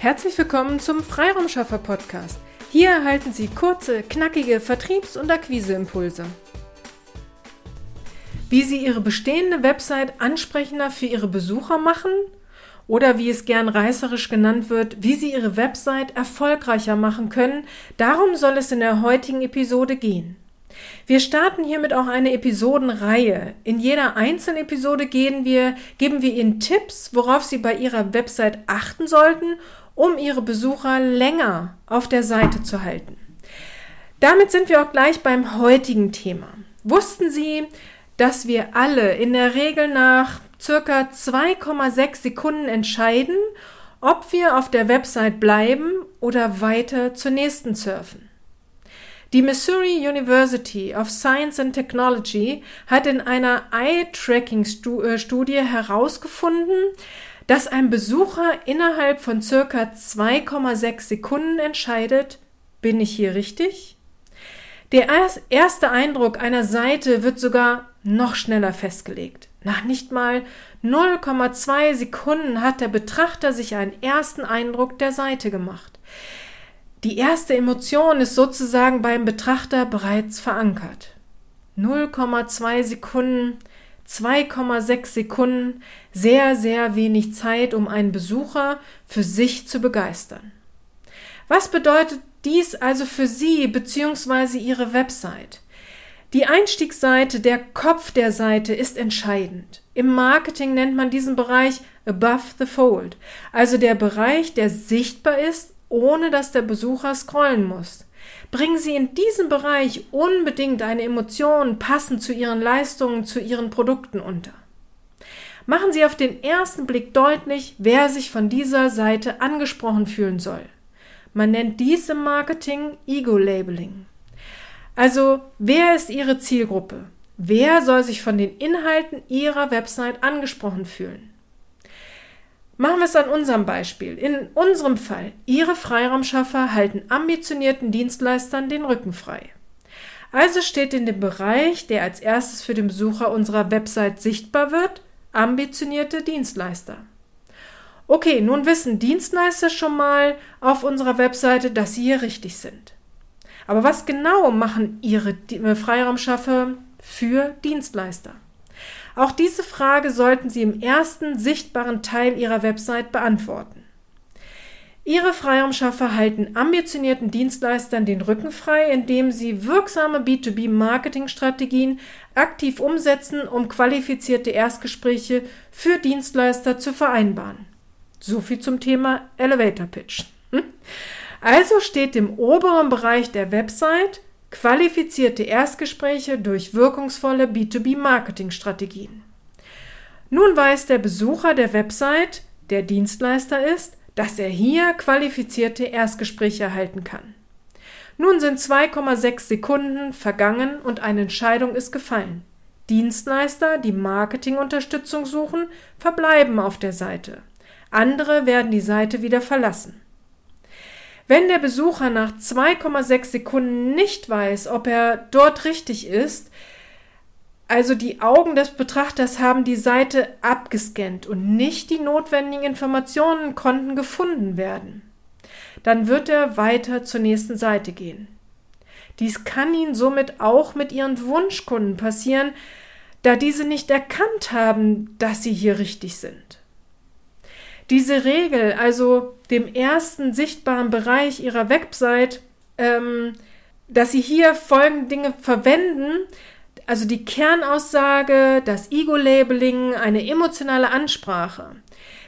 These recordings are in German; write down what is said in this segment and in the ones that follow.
Herzlich willkommen zum Freiraumschaffer Podcast. Hier erhalten Sie kurze, knackige Vertriebs- und Akquiseimpulse. Wie Sie Ihre bestehende Website ansprechender für Ihre Besucher machen oder wie es gern reißerisch genannt wird, wie Sie Ihre Website erfolgreicher machen können, darum soll es in der heutigen Episode gehen. Wir starten hiermit auch eine Episodenreihe. In jeder einzelnen Episode gehen wir, geben wir Ihnen Tipps, worauf Sie bei Ihrer Website achten sollten um ihre Besucher länger auf der Seite zu halten. Damit sind wir auch gleich beim heutigen Thema. Wussten Sie, dass wir alle in der Regel nach circa 2,6 Sekunden entscheiden, ob wir auf der Website bleiben oder weiter zur nächsten surfen? Die Missouri University of Science and Technology hat in einer Eye-Tracking-Studie äh, herausgefunden, dass ein Besucher innerhalb von circa 2,6 Sekunden entscheidet, bin ich hier richtig? Der erste Eindruck einer Seite wird sogar noch schneller festgelegt. Nach nicht mal 0,2 Sekunden hat der Betrachter sich einen ersten Eindruck der Seite gemacht. Die erste Emotion ist sozusagen beim Betrachter bereits verankert. 0,2 Sekunden 2,6 Sekunden, sehr, sehr wenig Zeit, um einen Besucher für sich zu begeistern. Was bedeutet dies also für Sie bzw. Ihre Website? Die Einstiegsseite, der Kopf der Seite ist entscheidend. Im Marketing nennt man diesen Bereich above the fold, also der Bereich, der sichtbar ist, ohne dass der Besucher scrollen muss. Bringen Sie in diesem Bereich unbedingt eine Emotion passend zu Ihren Leistungen, zu Ihren Produkten unter. Machen Sie auf den ersten Blick deutlich, wer sich von dieser Seite angesprochen fühlen soll. Man nennt dies im Marketing Ego-Labeling. Also, wer ist Ihre Zielgruppe? Wer soll sich von den Inhalten Ihrer Website angesprochen fühlen? Machen wir es an unserem Beispiel. In unserem Fall, Ihre Freiraumschaffer halten ambitionierten Dienstleistern den Rücken frei. Also steht in dem Bereich, der als erstes für den Besucher unserer Website sichtbar wird, ambitionierte Dienstleister. Okay, nun wissen Dienstleister schon mal auf unserer Webseite, dass sie hier richtig sind. Aber was genau machen Ihre Freiraumschaffer für Dienstleister? Auch diese Frage sollten Sie im ersten sichtbaren Teil Ihrer Website beantworten. Ihre Freiraumschaffer halten ambitionierten Dienstleistern den Rücken frei, indem sie wirksame B2B-Marketingstrategien aktiv umsetzen, um qualifizierte Erstgespräche für Dienstleister zu vereinbaren. So viel zum Thema Elevator Pitch. Hm? Also steht im oberen Bereich der Website Qualifizierte Erstgespräche durch wirkungsvolle B2B-Marketing-Strategien. Nun weiß der Besucher der Website, der Dienstleister ist, dass er hier qualifizierte Erstgespräche erhalten kann. Nun sind 2,6 Sekunden vergangen und eine Entscheidung ist gefallen. Dienstleister, die Marketingunterstützung suchen, verbleiben auf der Seite. Andere werden die Seite wieder verlassen. Wenn der Besucher nach 2,6 Sekunden nicht weiß, ob er dort richtig ist, also die Augen des Betrachters haben die Seite abgescannt und nicht die notwendigen Informationen konnten gefunden werden, dann wird er weiter zur nächsten Seite gehen. Dies kann Ihnen somit auch mit Ihren Wunschkunden passieren, da diese nicht erkannt haben, dass Sie hier richtig sind. Diese Regel, also dem ersten sichtbaren Bereich Ihrer Website, ähm, dass Sie hier folgende Dinge verwenden, also die Kernaussage, das Ego-Labeling, eine emotionale Ansprache.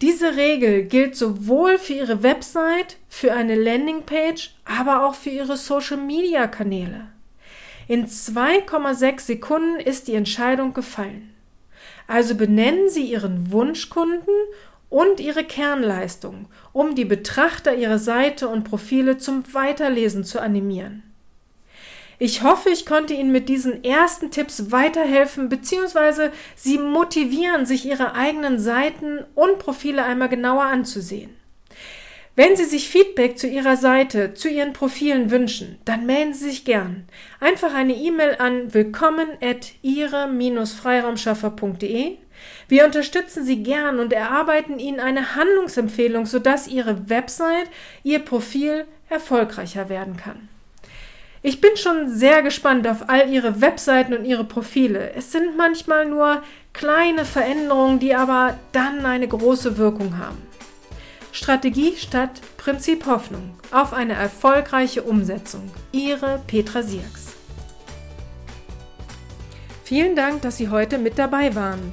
Diese Regel gilt sowohl für Ihre Website, für eine Landingpage, aber auch für Ihre Social-Media-Kanäle. In 2,6 Sekunden ist die Entscheidung gefallen. Also benennen Sie Ihren Wunschkunden und ihre Kernleistung, um die Betrachter ihrer Seite und Profile zum Weiterlesen zu animieren. Ich hoffe, ich konnte Ihnen mit diesen ersten Tipps weiterhelfen bzw. Sie motivieren, sich Ihre eigenen Seiten und Profile einmal genauer anzusehen. Wenn Sie sich Feedback zu Ihrer Seite, zu Ihren Profilen wünschen, dann melden Sie sich gern. Einfach eine E-Mail an willkommen at ihre-freiraumschaffer.de Wir unterstützen Sie gern und erarbeiten Ihnen eine Handlungsempfehlung, sodass Ihre Website, Ihr Profil erfolgreicher werden kann. Ich bin schon sehr gespannt auf all Ihre Webseiten und Ihre Profile. Es sind manchmal nur kleine Veränderungen, die aber dann eine große Wirkung haben. Strategie statt Prinzip Hoffnung auf eine erfolgreiche Umsetzung. Ihre Petra Sierks. Vielen Dank, dass Sie heute mit dabei waren.